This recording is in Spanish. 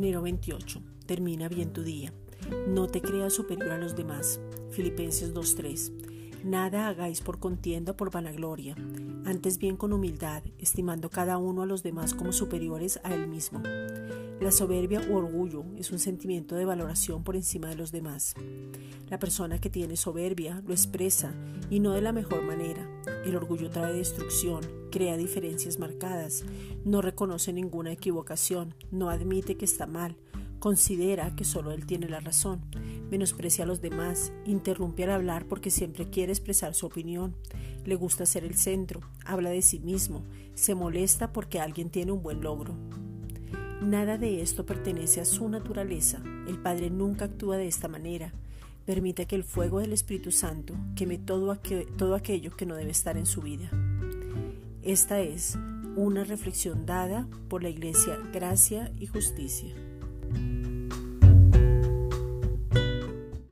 28. Termina bien tu día. No te creas superior a los demás. Filipenses 2.3. Nada hagáis por contienda o por vanagloria, antes bien con humildad, estimando cada uno a los demás como superiores a él mismo. La soberbia u orgullo es un sentimiento de valoración por encima de los demás. La persona que tiene soberbia lo expresa y no de la mejor manera. El orgullo trae destrucción, crea diferencias marcadas, no reconoce ninguna equivocación, no admite que está mal, considera que solo él tiene la razón, menosprecia a los demás, interrumpe al hablar porque siempre quiere expresar su opinión, le gusta ser el centro, habla de sí mismo, se molesta porque alguien tiene un buen logro. Nada de esto pertenece a su naturaleza. El Padre nunca actúa de esta manera. Permite que el fuego del Espíritu Santo queme todo, aquello que no debe estar en su vida. Esta es una reflexión dada por la Iglesia Gracia y Justicia.